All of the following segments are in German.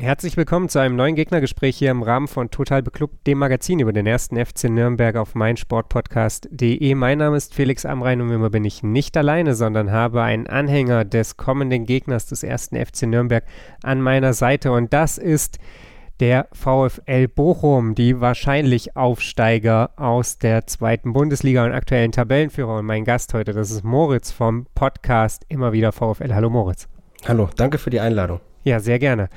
Herzlich willkommen zu einem neuen Gegnergespräch hier im Rahmen von Total Beklubbt, dem Magazin über den ersten FC Nürnberg auf meinsportpodcast.de. Mein Name ist Felix Amrein und immer bin ich nicht alleine, sondern habe einen Anhänger des kommenden Gegners des ersten FC Nürnberg an meiner Seite und das ist der VfL Bochum, die wahrscheinlich Aufsteiger aus der zweiten Bundesliga und aktuellen Tabellenführer. Und mein Gast heute, das ist Moritz vom Podcast Immer wieder VfL. Hallo Moritz. Hallo, danke für die Einladung. Ja, sehr gerne.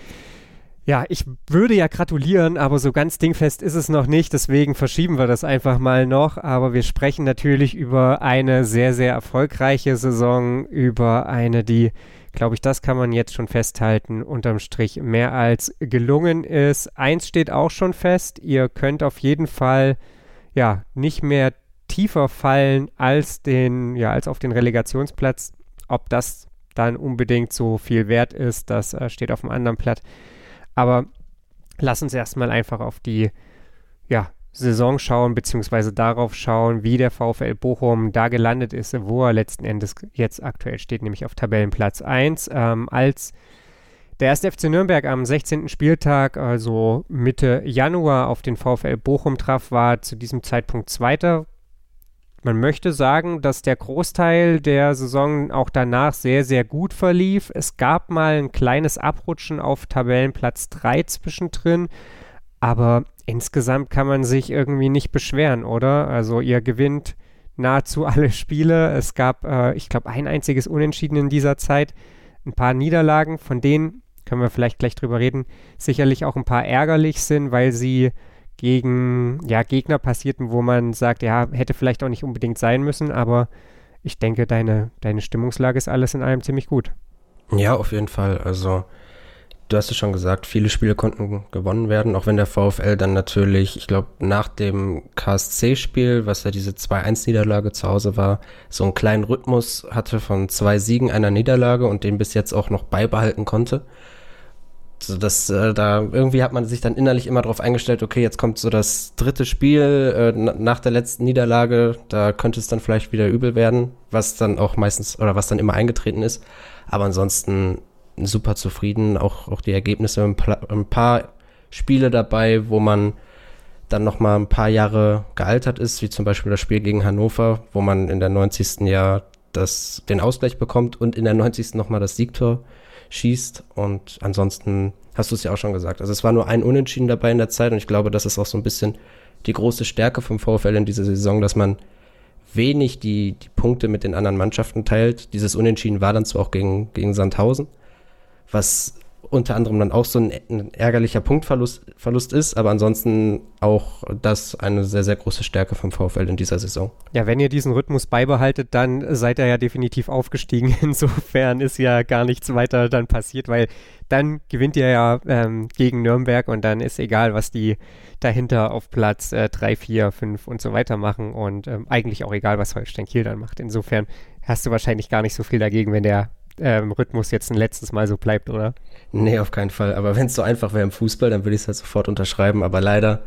Ja, ich würde ja gratulieren, aber so ganz dingfest ist es noch nicht. Deswegen verschieben wir das einfach mal noch. Aber wir sprechen natürlich über eine sehr, sehr erfolgreiche Saison, über eine, die, glaube ich, das kann man jetzt schon festhalten, unterm Strich mehr als gelungen ist. Eins steht auch schon fest, ihr könnt auf jeden Fall ja nicht mehr tiefer fallen als den, ja, als auf den Relegationsplatz. Ob das dann unbedingt so viel wert ist, das äh, steht auf dem anderen Blatt. Aber lass uns erstmal einfach auf die ja, Saison schauen, beziehungsweise darauf schauen, wie der VfL Bochum da gelandet ist, wo er letzten Endes jetzt aktuell steht, nämlich auf Tabellenplatz 1. Ähm, als der erste FC Nürnberg am 16. Spieltag, also Mitte Januar, auf den VfL Bochum traf, war zu diesem Zeitpunkt Zweiter man möchte sagen, dass der Großteil der Saison auch danach sehr, sehr gut verlief. Es gab mal ein kleines Abrutschen auf Tabellenplatz 3 zwischendrin, aber insgesamt kann man sich irgendwie nicht beschweren, oder? Also ihr gewinnt nahezu alle Spiele. Es gab, äh, ich glaube, ein einziges Unentschieden in dieser Zeit, ein paar Niederlagen, von denen können wir vielleicht gleich drüber reden, sicherlich auch ein paar ärgerlich sind, weil sie gegen ja, Gegner passierten, wo man sagt, ja, hätte vielleicht auch nicht unbedingt sein müssen, aber ich denke, deine, deine Stimmungslage ist alles in allem ziemlich gut. Ja, auf jeden Fall. Also, du hast es schon gesagt, viele Spiele konnten gewonnen werden, auch wenn der VfL dann natürlich, ich glaube, nach dem KSC-Spiel, was ja diese 2-1-Niederlage zu Hause war, so einen kleinen Rhythmus hatte von zwei Siegen, einer Niederlage und den bis jetzt auch noch beibehalten konnte so dass äh, da irgendwie hat man sich dann innerlich immer darauf eingestellt, okay, jetzt kommt so das dritte Spiel äh, nach der letzten Niederlage, da könnte es dann vielleicht wieder übel werden, was dann auch meistens oder was dann immer eingetreten ist. Aber ansonsten super zufrieden, auch, auch die Ergebnisse, ein, ein paar Spiele dabei, wo man dann noch mal ein paar Jahre gealtert ist, wie zum Beispiel das Spiel gegen Hannover, wo man in der 90. Jahr das, den Ausgleich bekommt und in der 90. noch mal das Siegtor schießt. Und ansonsten hast du es ja auch schon gesagt. Also es war nur ein Unentschieden dabei in der Zeit und ich glaube, das ist auch so ein bisschen die große Stärke vom VfL in dieser Saison, dass man wenig die, die Punkte mit den anderen Mannschaften teilt. Dieses Unentschieden war dann zwar auch gegen, gegen Sandhausen, was unter anderem dann auch so ein, ein, ärgerlicher Punktverlust Verlust ist, aber ansonsten auch das eine sehr, sehr große Stärke vom VfL in dieser Saison. Ja, wenn ihr diesen Rhythmus beibehaltet, dann seid ihr ja definitiv aufgestiegen. Insofern ist ja gar nichts weiter dann passiert, weil dann gewinnt ihr ja ähm, gegen Nürnberg und dann ist egal, was die dahinter auf Platz 3, 4, 5 und so weiter machen und ähm, eigentlich auch egal, was Holstein Kiel dann macht. Insofern hast du wahrscheinlich gar nicht so viel dagegen, wenn der ähm, Rhythmus jetzt ein letztes Mal so bleibt, oder? Nee, auf keinen Fall. Aber wenn es so einfach wäre im Fußball, dann würde ich es halt sofort unterschreiben. Aber leider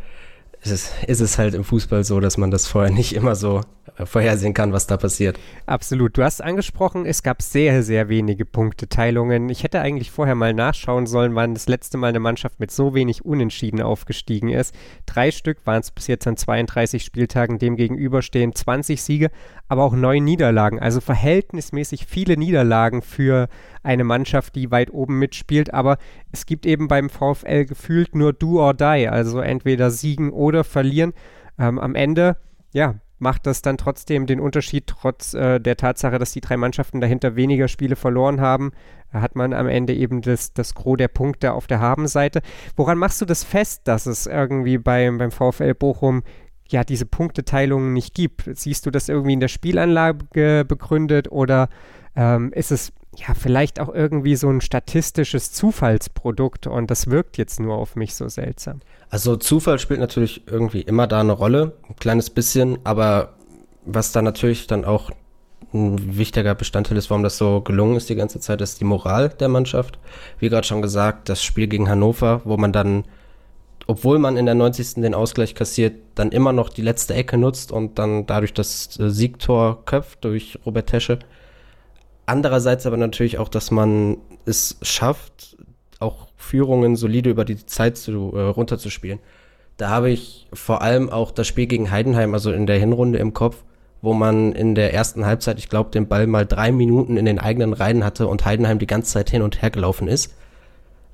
ist es, ist es halt im Fußball so, dass man das vorher nicht immer so vorhersehen kann, was da passiert. Absolut. Du hast angesprochen, es gab sehr, sehr wenige Punkteteilungen. Ich hätte eigentlich vorher mal nachschauen sollen, wann das letzte Mal eine Mannschaft mit so wenig Unentschieden aufgestiegen ist. Drei Stück waren es bis jetzt an 32 Spieltagen, dem gegenüber stehen 20 Siege, aber auch neun Niederlagen. Also verhältnismäßig viele Niederlagen für eine Mannschaft, die weit oben mitspielt. Aber es gibt eben beim VfL gefühlt nur do or die, also entweder siegen oder verlieren. Ähm, am Ende, ja, macht das dann trotzdem den Unterschied, trotz äh, der Tatsache, dass die drei Mannschaften dahinter weniger Spiele verloren haben, hat man am Ende eben das, das Gros der Punkte auf der Habenseite. Woran machst du das fest, dass es irgendwie beim, beim VfL Bochum ja diese Punkteteilungen nicht gibt? Siehst du das irgendwie in der Spielanlage begründet oder ähm, ist es ja vielleicht auch irgendwie so ein statistisches Zufallsprodukt und das wirkt jetzt nur auf mich so seltsam? Also Zufall spielt natürlich irgendwie immer da eine Rolle, ein kleines bisschen, aber was da natürlich dann auch ein wichtiger Bestandteil ist, warum das so gelungen ist die ganze Zeit, ist die Moral der Mannschaft. Wie gerade schon gesagt, das Spiel gegen Hannover, wo man dann, obwohl man in der 90. den Ausgleich kassiert, dann immer noch die letzte Ecke nutzt und dann dadurch das äh, Siegtor köpft durch Robert Tesche. Andererseits aber natürlich auch, dass man es schafft, auch Führungen solide über die Zeit zu, äh, runterzuspielen. Da habe ich vor allem auch das Spiel gegen Heidenheim, also in der Hinrunde im Kopf, wo man in der ersten Halbzeit, ich glaube, den Ball mal drei Minuten in den eigenen Reihen hatte und Heidenheim die ganze Zeit hin und her gelaufen ist.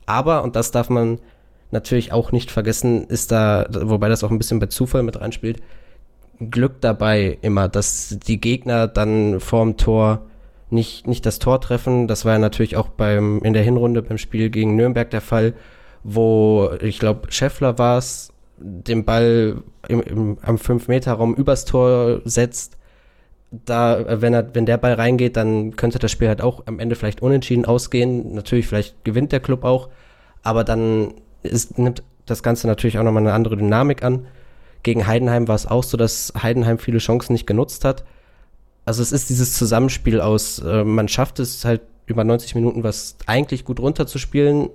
Aber, und das darf man natürlich auch nicht vergessen, ist da, wobei das auch ein bisschen bei Zufall mit reinspielt, Glück dabei immer, dass die Gegner dann vorm Tor nicht, nicht das Tor treffen. Das war ja natürlich auch beim, in der Hinrunde beim Spiel gegen Nürnberg der Fall, wo ich glaube, Scheffler war es, den Ball im, im, am 5-Meter-Raum übers Tor setzt da, wenn er, wenn der Ball reingeht, dann könnte das Spiel halt auch am Ende vielleicht unentschieden ausgehen. Natürlich, vielleicht gewinnt der Club auch, aber dann ist, nimmt das Ganze natürlich auch nochmal eine andere Dynamik an. Gegen Heidenheim war es auch so, dass Heidenheim viele Chancen nicht genutzt hat. Also es ist dieses Zusammenspiel aus, äh, man schafft es halt über 90 Minuten was eigentlich gut runterzuspielen,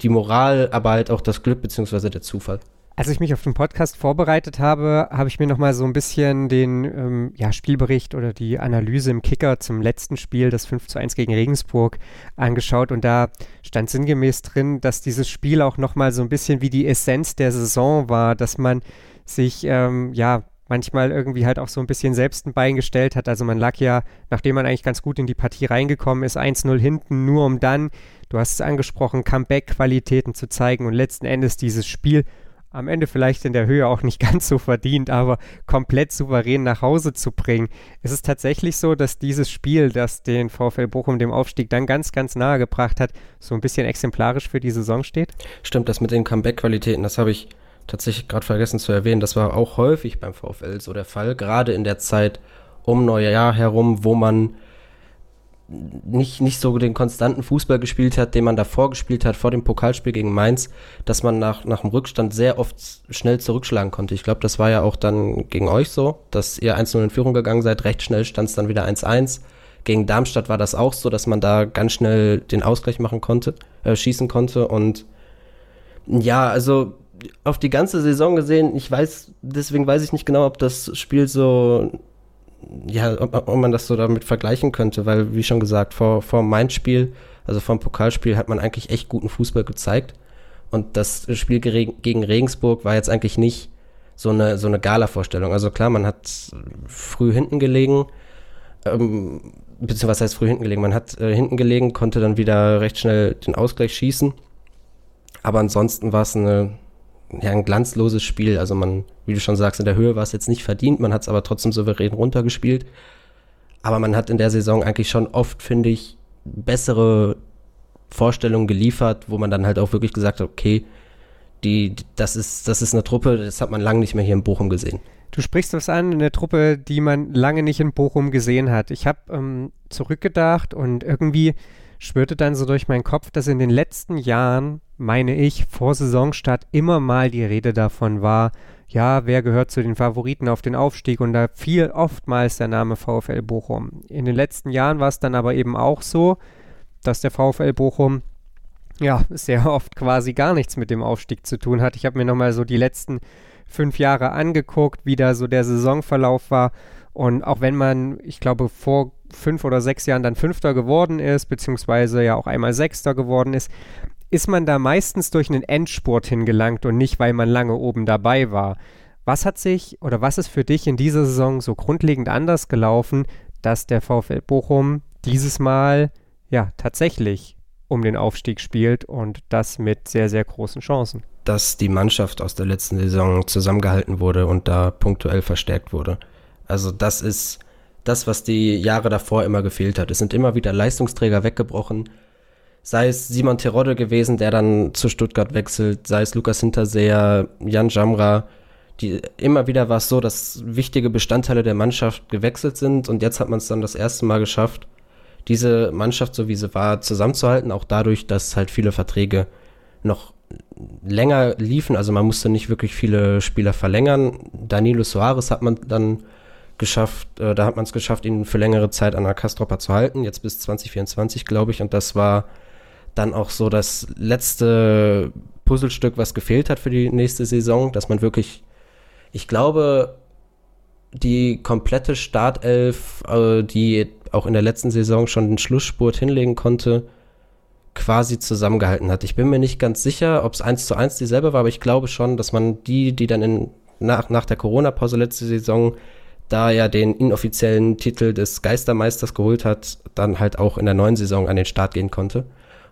die Moral, aber halt auch das Glück beziehungsweise der Zufall. Als ich mich auf den Podcast vorbereitet habe, habe ich mir nochmal so ein bisschen den ähm, ja, Spielbericht oder die Analyse im Kicker zum letzten Spiel, das 5 zu 1 gegen Regensburg, angeschaut. Und da stand sinngemäß drin, dass dieses Spiel auch nochmal so ein bisschen wie die Essenz der Saison war, dass man sich ähm, ja manchmal irgendwie halt auch so ein bisschen selbst ein Bein gestellt hat. Also man lag ja, nachdem man eigentlich ganz gut in die Partie reingekommen ist, 1-0 hinten, nur um dann, du hast es angesprochen, Comeback-Qualitäten zu zeigen und letzten Endes dieses Spiel am Ende vielleicht in der Höhe auch nicht ganz so verdient, aber komplett souverän nach Hause zu bringen. Es ist tatsächlich so, dass dieses Spiel, das den VfL Bochum dem Aufstieg dann ganz, ganz nahe gebracht hat, so ein bisschen exemplarisch für die Saison steht? Stimmt, das mit den Comeback-Qualitäten, das habe ich tatsächlich gerade vergessen zu erwähnen. Das war auch häufig beim VfL so der Fall, gerade in der Zeit um Neujahr herum, wo man nicht, nicht so den konstanten Fußball gespielt hat, den man davor gespielt hat, vor dem Pokalspiel gegen Mainz, dass man nach, nach dem Rückstand sehr oft schnell zurückschlagen konnte. Ich glaube, das war ja auch dann gegen euch so, dass ihr 1-0 in Führung gegangen seid, recht schnell stand es dann wieder 1-1. Gegen Darmstadt war das auch so, dass man da ganz schnell den Ausgleich machen konnte, äh, schießen konnte und ja, also auf die ganze Saison gesehen, ich weiß, deswegen weiß ich nicht genau, ob das Spiel so ja, ob, ob, man das so damit vergleichen könnte, weil, wie schon gesagt, vor, vor Mainz Spiel, also vor dem Pokalspiel, hat man eigentlich echt guten Fußball gezeigt. Und das Spiel gegen Regensburg war jetzt eigentlich nicht so eine, so eine Gala-Vorstellung. Also klar, man hat früh hinten gelegen, ähm, beziehungsweise was heißt früh hinten gelegen? Man hat äh, hinten gelegen, konnte dann wieder recht schnell den Ausgleich schießen. Aber ansonsten war es eine ja, ein glanzloses Spiel. Also man, wie du schon sagst, in der Höhe war es jetzt nicht verdient, man hat es aber trotzdem souverän runtergespielt. Aber man hat in der Saison eigentlich schon oft, finde ich, bessere Vorstellungen geliefert, wo man dann halt auch wirklich gesagt hat, okay, die, das ist, das ist eine Truppe, das hat man lange nicht mehr hier in Bochum gesehen. Du sprichst was an, eine Truppe, die man lange nicht in Bochum gesehen hat. Ich habe ähm, zurückgedacht und irgendwie schwirrte dann so durch meinen Kopf, dass in den letzten Jahren, meine ich, vor Saisonstart immer mal die Rede davon war, ja, wer gehört zu den Favoriten auf den Aufstieg und da fiel oftmals der Name VfL Bochum. In den letzten Jahren war es dann aber eben auch so, dass der VfL Bochum ja sehr oft quasi gar nichts mit dem Aufstieg zu tun hat. Ich habe mir nochmal so die letzten fünf Jahre angeguckt, wie da so der Saisonverlauf war. Und auch wenn man, ich glaube, vor fünf oder sechs Jahren dann Fünfter geworden ist, beziehungsweise ja auch einmal Sechster geworden ist, ist man da meistens durch einen Endspurt hingelangt und nicht, weil man lange oben dabei war. Was hat sich oder was ist für dich in dieser Saison so grundlegend anders gelaufen, dass der VfL Bochum dieses Mal ja tatsächlich um den Aufstieg spielt und das mit sehr, sehr großen Chancen? Dass die Mannschaft aus der letzten Saison zusammengehalten wurde und da punktuell verstärkt wurde. Also das ist das, was die Jahre davor immer gefehlt hat. Es sind immer wieder Leistungsträger weggebrochen. Sei es Simon Terodde gewesen, der dann zu Stuttgart wechselt, sei es Lukas Hinterseher, Jan Jamra. Die, immer wieder war es so, dass wichtige Bestandteile der Mannschaft gewechselt sind und jetzt hat man es dann das erste Mal geschafft, diese Mannschaft, so wie sie war, zusammenzuhalten, auch dadurch, dass halt viele Verträge noch länger liefen. Also man musste nicht wirklich viele Spieler verlängern. Danilo Soares hat man dann geschafft, äh, da hat man es geschafft, ihn für längere Zeit an der Kastropper zu halten, jetzt bis 2024, glaube ich. Und das war dann auch so das letzte Puzzlestück, was gefehlt hat für die nächste Saison, dass man wirklich, ich glaube, die komplette Startelf, äh, die auch in der letzten Saison schon den Schlussspurt hinlegen konnte, quasi zusammengehalten hat. Ich bin mir nicht ganz sicher, ob es eins zu eins dieselbe war, aber ich glaube schon, dass man die, die dann in, nach, nach der Corona-Pause letzte Saison da ja den inoffiziellen Titel des Geistermeisters geholt hat, dann halt auch in der neuen Saison an den Start gehen konnte.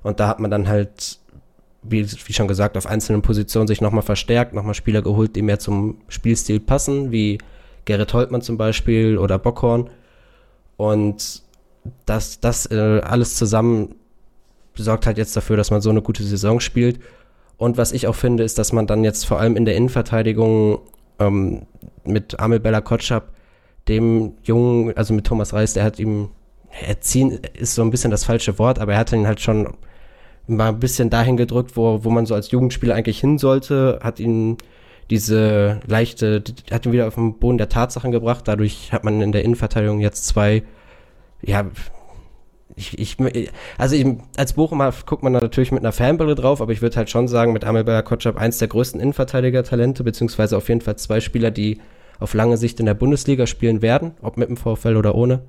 Und da hat man dann halt, wie, wie schon gesagt, auf einzelnen Positionen sich nochmal verstärkt, nochmal Spieler geholt, die mehr zum Spielstil passen, wie Gerrit Holtmann zum Beispiel oder Bockhorn. Und das, das äh, alles zusammen sorgt halt jetzt dafür, dass man so eine gute Saison spielt. Und was ich auch finde, ist, dass man dann jetzt vor allem in der Innenverteidigung ähm, mit Amel Bella Kotschap, dem Jungen, also mit Thomas Reis, der hat ihm, erziehen ist so ein bisschen das falsche Wort, aber er hat ihn halt schon mal ein bisschen dahin gedrückt, wo, wo man so als Jugendspieler eigentlich hin sollte, hat ihn diese leichte, hat ihn wieder auf den Boden der Tatsachen gebracht. Dadurch hat man in der Innenverteidigung jetzt zwei, ja, ich, ich, also ich, als Bochumer guckt man natürlich mit einer Fanbrille drauf, aber ich würde halt schon sagen, mit Amelberger Kotschap eins der größten Innenverteidiger-Talente, beziehungsweise auf jeden Fall zwei Spieler, die auf lange Sicht in der Bundesliga spielen werden, ob mit dem VfL oder ohne.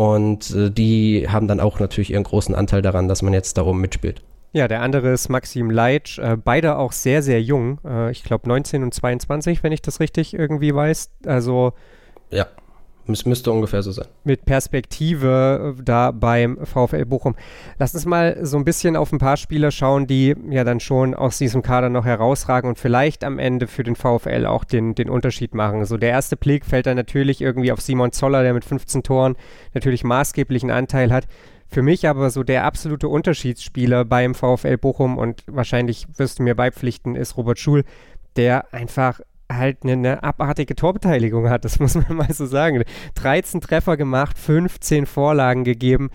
Und äh, die haben dann auch natürlich ihren großen Anteil daran, dass man jetzt darum mitspielt. Ja, der andere ist Maxim Leitsch, äh, beide auch sehr, sehr jung. Äh, ich glaube 19 und 22, wenn ich das richtig irgendwie weiß. Also ja. Es müsste ungefähr so sein. Mit Perspektive äh, da beim VfL Bochum. Lass uns mal so ein bisschen auf ein paar Spieler schauen, die ja dann schon aus diesem Kader noch herausragen und vielleicht am Ende für den VfL auch den, den Unterschied machen. So der erste Blick fällt dann natürlich irgendwie auf Simon Zoller, der mit 15 Toren natürlich maßgeblichen Anteil hat. Für mich aber so der absolute Unterschiedsspieler beim VfL Bochum und wahrscheinlich wirst du mir beipflichten, ist Robert Schul, der einfach halt eine, eine, abartige Torbeteiligung hat, das muss man mal so sagen. 13 Treffer gemacht, 15 Vorlagen gegeben.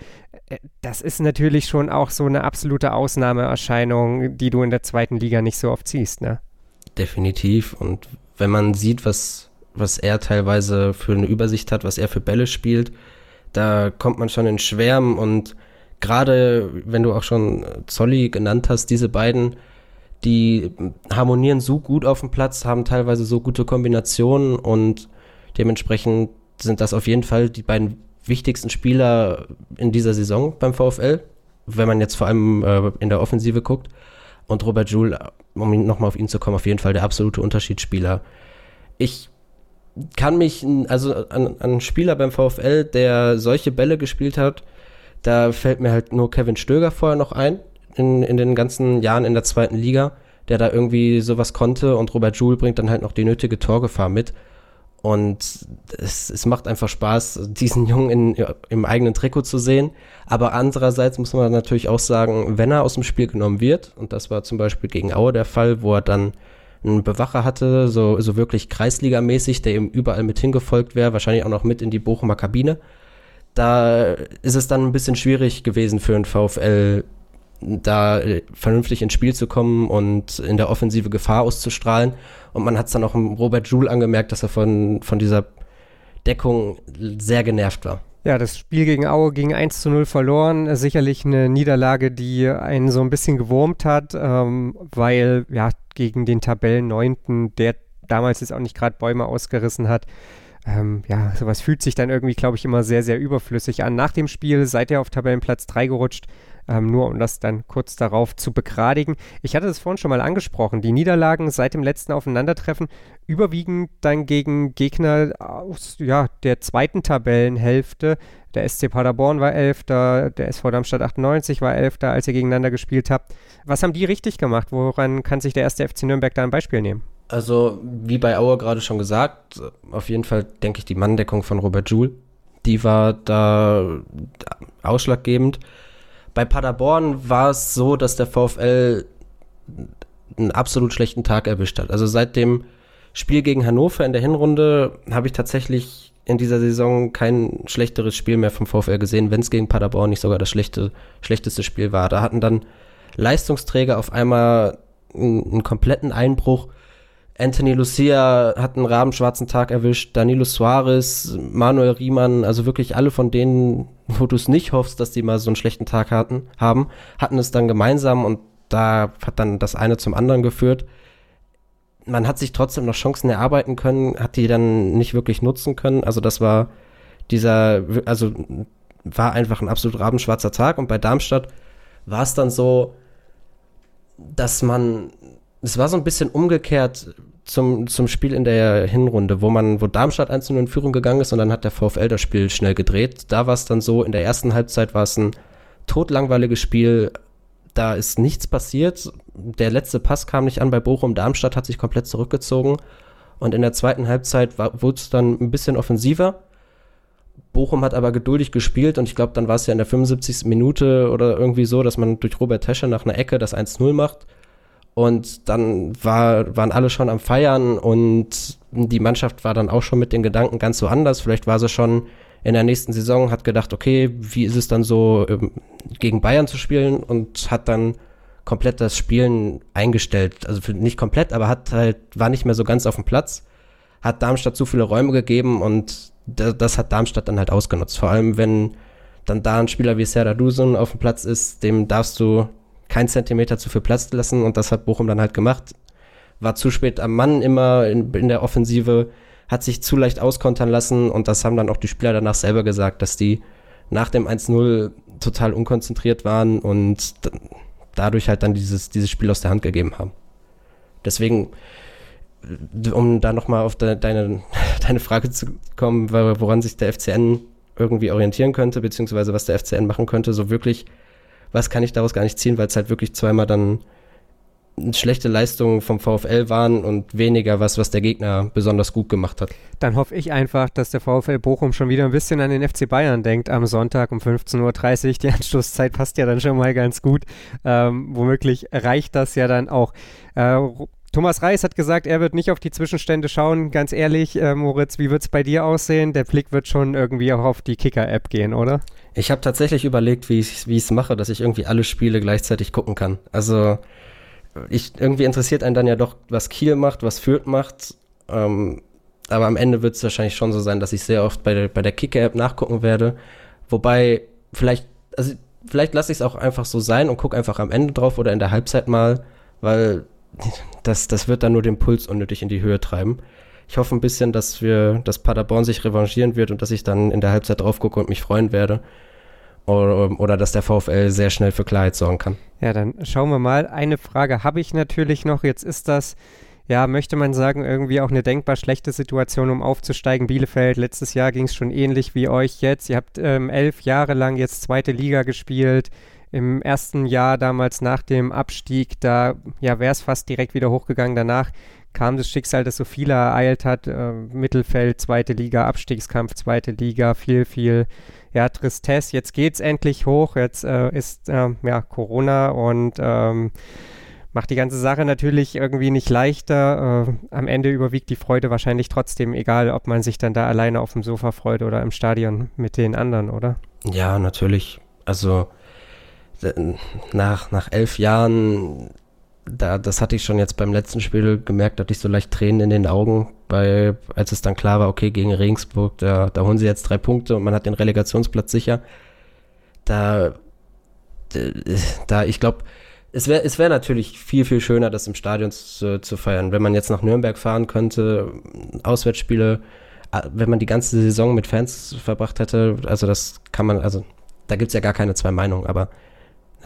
Äh, das ist natürlich schon auch so eine absolute Ausnahmeerscheinung, die du in der zweiten Liga nicht so oft siehst, ne? Definitiv. Und wenn man sieht, was, was er teilweise für eine Übersicht hat, was er für Bälle spielt, da kommt man schon in Schwärmen und gerade wenn du auch schon Zolli genannt hast, diese beiden die harmonieren so gut auf dem Platz, haben teilweise so gute Kombinationen und dementsprechend sind das auf jeden Fall die beiden wichtigsten Spieler in dieser Saison beim VfL, wenn man jetzt vor allem äh, in der Offensive guckt. Und Robert Joule, um nochmal auf ihn zu kommen, auf jeden Fall der absolute Unterschiedsspieler. Ich kann mich, also an, an einen Spieler beim VfL, der solche Bälle gespielt hat, da fällt mir halt nur Kevin Stöger vorher noch ein, in, in den ganzen Jahren in der zweiten Liga, der da irgendwie sowas konnte und Robert Joule bringt dann halt noch die nötige Torgefahr mit. Und es, es macht einfach Spaß, diesen Jungen in, im eigenen Trikot zu sehen. Aber andererseits muss man natürlich auch sagen, wenn er aus dem Spiel genommen wird, und das war zum Beispiel gegen Aue der Fall, wo er dann einen Bewacher hatte, so, so wirklich Kreisligamäßig, der ihm überall mit hingefolgt wäre, wahrscheinlich auch noch mit in die Bochumer Kabine. Da ist es dann ein bisschen schwierig gewesen für einen VfL, da äh, vernünftig ins Spiel zu kommen und in der Offensive Gefahr auszustrahlen. Und man hat es dann auch Robert Joule angemerkt, dass er von, von dieser Deckung sehr genervt war. Ja, das Spiel gegen Aue ging 1 zu 0 verloren. Sicherlich eine Niederlage, die einen so ein bisschen gewurmt hat, ähm, weil ja gegen den Tabellenneunten, der damals jetzt auch nicht gerade Bäume ausgerissen hat, ähm, ja, sowas fühlt sich dann irgendwie, glaube ich, immer sehr, sehr überflüssig an. Nach dem Spiel seid ihr auf Tabellenplatz 3 gerutscht, ähm, nur um das dann kurz darauf zu begradigen. Ich hatte es vorhin schon mal angesprochen, die Niederlagen seit dem letzten Aufeinandertreffen überwiegend dann gegen Gegner aus ja, der zweiten Tabellenhälfte. Der SC Paderborn war Elfter, der SV Darmstadt 98 war Elfter, als ihr gegeneinander gespielt habt. Was haben die richtig gemacht? Woran kann sich der erste FC Nürnberg da ein Beispiel nehmen? Also, wie bei Auer gerade schon gesagt, auf jeden Fall denke ich die Manndeckung von Robert Joule. Die war da ausschlaggebend. Bei Paderborn war es so, dass der VfL einen absolut schlechten Tag erwischt hat. Also seit dem Spiel gegen Hannover in der Hinrunde habe ich tatsächlich in dieser Saison kein schlechteres Spiel mehr vom VfL gesehen, wenn es gegen Paderborn nicht sogar das schlechte, schlechteste Spiel war. Da hatten dann Leistungsträger auf einmal einen, einen kompletten Einbruch Anthony Lucia hat einen rabenschwarzen Tag erwischt, Danilo Suarez, Manuel Riemann, also wirklich alle von denen, wo du es nicht hoffst, dass die mal so einen schlechten Tag hatten, haben, hatten es dann gemeinsam und da hat dann das eine zum anderen geführt. Man hat sich trotzdem noch Chancen erarbeiten können, hat die dann nicht wirklich nutzen können. Also das war dieser, also war einfach ein absolut rabenschwarzer Tag und bei Darmstadt war es dann so, dass man es war so ein bisschen umgekehrt zum, zum Spiel in der Hinrunde, wo man, wo Darmstadt 1 in Führung gegangen ist und dann hat der VfL das Spiel schnell gedreht. Da war es dann so, in der ersten Halbzeit war es ein totlangweiliges Spiel, da ist nichts passiert. Der letzte Pass kam nicht an bei Bochum. Darmstadt hat sich komplett zurückgezogen. Und in der zweiten Halbzeit wurde es dann ein bisschen offensiver. Bochum hat aber geduldig gespielt und ich glaube, dann war es ja in der 75. Minute oder irgendwie so, dass man durch Robert Tescher nach einer Ecke das 1-0 macht. Und dann war, waren alle schon am Feiern und die Mannschaft war dann auch schon mit den Gedanken ganz so anders. Vielleicht war sie schon in der nächsten Saison, hat gedacht, okay, wie ist es dann so, ähm, gegen Bayern zu spielen und hat dann komplett das Spielen eingestellt. Also nicht komplett, aber hat halt, war nicht mehr so ganz auf dem Platz, hat Darmstadt zu viele Räume gegeben und das hat Darmstadt dann halt ausgenutzt. Vor allem, wenn dann da ein Spieler wie Serdar Dusun auf dem Platz ist, dem darfst du kein Zentimeter zu viel Platz lassen und das hat Bochum dann halt gemacht. War zu spät am Mann immer in, in der Offensive, hat sich zu leicht auskontern lassen und das haben dann auch die Spieler danach selber gesagt, dass die nach dem 1-0 total unkonzentriert waren und dadurch halt dann dieses, dieses Spiel aus der Hand gegeben haben. Deswegen, um da nochmal auf de, deine, deine Frage zu kommen, woran sich der FCN irgendwie orientieren könnte, beziehungsweise was der FCN machen könnte, so wirklich was kann ich daraus gar nicht ziehen, weil es halt wirklich zweimal dann schlechte Leistungen vom VfL waren und weniger was, was der Gegner besonders gut gemacht hat. Dann hoffe ich einfach, dass der VfL Bochum schon wieder ein bisschen an den FC Bayern denkt am Sonntag um 15.30 Uhr. Die Anstoßzeit passt ja dann schon mal ganz gut. Ähm, womöglich reicht das ja dann auch. Äh, Thomas Reis hat gesagt, er wird nicht auf die Zwischenstände schauen. Ganz ehrlich, äh, Moritz, wie wird es bei dir aussehen? Der Blick wird schon irgendwie auch auf die Kicker-App gehen, oder? Ich habe tatsächlich überlegt, wie ich es mache, dass ich irgendwie alle Spiele gleichzeitig gucken kann. Also ich, irgendwie interessiert einen dann ja doch, was Kiel macht, was Fürth macht. Ähm, aber am Ende wird es wahrscheinlich schon so sein, dass ich sehr oft bei der, bei der Kicker-App nachgucken werde. Wobei, vielleicht, also vielleicht lasse ich es auch einfach so sein und gucke einfach am Ende drauf oder in der Halbzeit mal, weil das, das wird dann nur den Puls unnötig in die Höhe treiben. Ich hoffe ein bisschen, dass wir, dass Paderborn sich revanchieren wird und dass ich dann in der Halbzeit drauf gucke und mich freuen werde. Oder, oder dass der VfL sehr schnell für Klarheit sorgen kann. Ja, dann schauen wir mal. Eine Frage habe ich natürlich noch. Jetzt ist das, ja, möchte man sagen, irgendwie auch eine denkbar schlechte Situation, um aufzusteigen. Bielefeld, letztes Jahr ging es schon ähnlich wie euch jetzt. Ihr habt ähm, elf Jahre lang jetzt zweite Liga gespielt im ersten Jahr damals nach dem Abstieg, da ja, wäre es fast direkt wieder hochgegangen. Danach kam das Schicksal, das so viele ereilt hat. Äh, Mittelfeld, zweite Liga, Abstiegskampf, zweite Liga, viel, viel ja, Tristesse. Jetzt geht es endlich hoch. Jetzt äh, ist äh, ja, Corona und ähm, macht die ganze Sache natürlich irgendwie nicht leichter. Äh, am Ende überwiegt die Freude wahrscheinlich trotzdem, egal ob man sich dann da alleine auf dem Sofa freut oder im Stadion mit den anderen, oder? Ja, natürlich. Also nach, nach elf Jahren, da, das hatte ich schon jetzt beim letzten Spiel gemerkt, hatte ich so leicht Tränen in den Augen, bei, als es dann klar war, okay, gegen Regensburg, da, da holen sie jetzt drei Punkte und man hat den Relegationsplatz sicher. Da, da, ich glaube, es wäre es wär natürlich viel, viel schöner, das im Stadion zu, zu feiern. Wenn man jetzt nach Nürnberg fahren könnte, Auswärtsspiele, wenn man die ganze Saison mit Fans verbracht hätte, also das kann man, also da gibt es ja gar keine zwei Meinungen, aber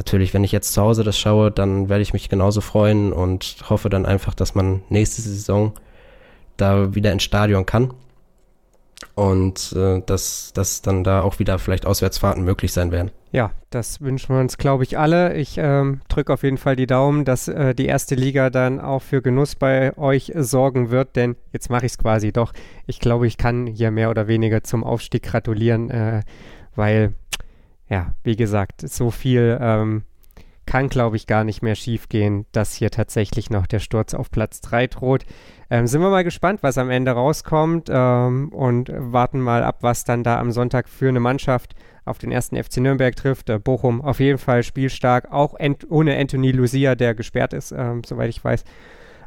natürlich, wenn ich jetzt zu Hause das schaue, dann werde ich mich genauso freuen und hoffe dann einfach, dass man nächste Saison da wieder ins Stadion kann und äh, dass, dass dann da auch wieder vielleicht Auswärtsfahrten möglich sein werden. Ja, das wünschen wir uns, glaube ich, alle. Ich ähm, drücke auf jeden Fall die Daumen, dass äh, die erste Liga dann auch für Genuss bei euch sorgen wird, denn jetzt mache ich es quasi doch. Ich glaube, ich kann hier mehr oder weniger zum Aufstieg gratulieren, äh, weil ja, wie gesagt, so viel ähm, kann, glaube ich, gar nicht mehr schief gehen, dass hier tatsächlich noch der Sturz auf Platz 3 droht. Ähm, sind wir mal gespannt, was am Ende rauskommt ähm, und warten mal ab, was dann da am Sonntag für eine Mannschaft auf den ersten FC Nürnberg trifft. Äh, Bochum auf jeden Fall spielstark, auch ent ohne Anthony Lucia, der gesperrt ist, ähm, soweit ich weiß.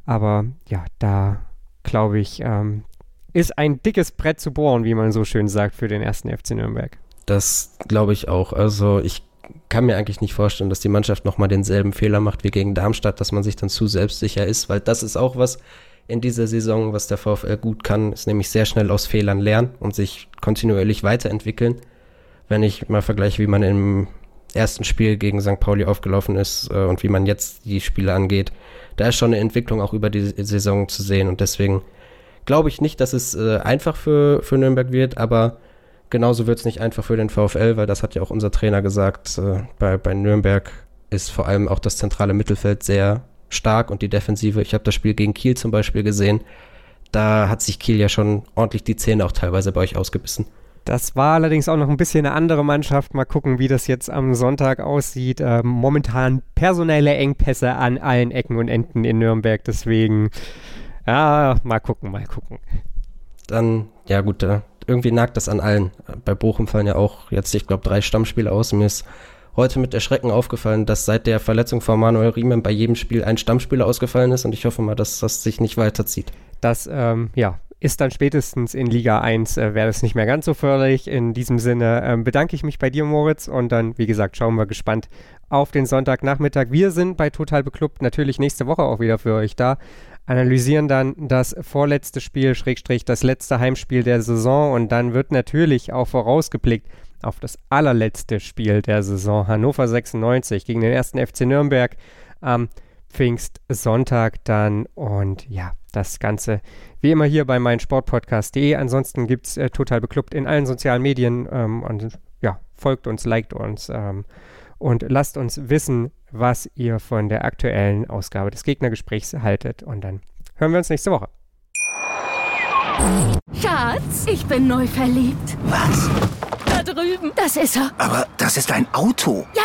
Aber ja, da glaube ich, ähm, ist ein dickes Brett zu bohren, wie man so schön sagt, für den ersten FC Nürnberg. Das glaube ich auch. Also ich kann mir eigentlich nicht vorstellen, dass die Mannschaft nochmal denselben Fehler macht wie gegen Darmstadt, dass man sich dann zu selbstsicher ist, weil das ist auch was in dieser Saison, was der VfL gut kann, ist nämlich sehr schnell aus Fehlern lernen und sich kontinuierlich weiterentwickeln. Wenn ich mal vergleiche, wie man im ersten Spiel gegen St. Pauli aufgelaufen ist äh, und wie man jetzt die Spiele angeht, da ist schon eine Entwicklung auch über die Saison zu sehen und deswegen glaube ich nicht, dass es äh, einfach für, für Nürnberg wird, aber genauso wird es nicht einfach für den VfL, weil das hat ja auch unser Trainer gesagt, äh, bei, bei Nürnberg ist vor allem auch das zentrale Mittelfeld sehr stark und die Defensive. Ich habe das Spiel gegen Kiel zum Beispiel gesehen. Da hat sich Kiel ja schon ordentlich die Zähne auch teilweise bei euch ausgebissen. Das war allerdings auch noch ein bisschen eine andere Mannschaft. Mal gucken, wie das jetzt am Sonntag aussieht. Ähm, momentan personelle Engpässe an allen Ecken und Enden in Nürnberg. Deswegen, ja, mal gucken, mal gucken. Dann, ja gut, äh, irgendwie nagt das an allen. Bei Bochum fallen ja auch jetzt, ich glaube, drei Stammspiele aus. Mir ist heute mit Erschrecken aufgefallen, dass seit der Verletzung von Manuel Riemann bei jedem Spiel ein Stammspieler ausgefallen ist und ich hoffe mal, dass das sich nicht weiterzieht. Das, ähm, ja, ist dann spätestens in Liga 1, äh, wäre es nicht mehr ganz so förderlich. In diesem Sinne ähm, bedanke ich mich bei dir, Moritz, und dann, wie gesagt, schauen wir gespannt auf den Sonntagnachmittag. Wir sind bei Total Beklubbt natürlich nächste Woche auch wieder für euch da, analysieren dann das vorletzte Spiel, Schrägstrich, das letzte Heimspiel der Saison und dann wird natürlich auch vorausgeblickt auf das allerletzte Spiel der Saison, Hannover 96 gegen den ersten FC Nürnberg am Pfingstsonntag dann und ja, das Ganze wie immer hier bei meinsportpodcast.de. Ansonsten gibt es äh, total beklubbt in allen sozialen Medien. Ähm, und ja, folgt uns, liked uns ähm, und lasst uns wissen, was ihr von der aktuellen Ausgabe des Gegnergesprächs haltet. Und dann hören wir uns nächste Woche. Schatz, ich bin neu verliebt. Was? Da drüben. Das ist er. Aber das ist ein Auto. Ja,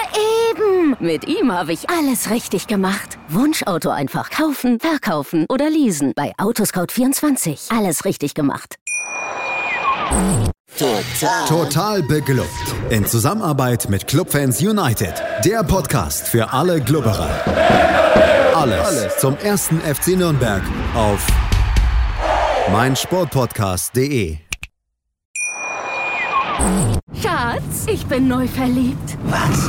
eben. Mit ihm habe ich alles richtig gemacht. Wunschauto einfach kaufen, verkaufen oder leasen. Bei Autoscout24. Alles richtig gemacht. Total. Total beglückt. In Zusammenarbeit mit Clubfans United. Der Podcast für alle Glubberer. Alles, Alles zum ersten FC Nürnberg auf meinsportpodcast.de. Schatz, ich bin neu verliebt. Was?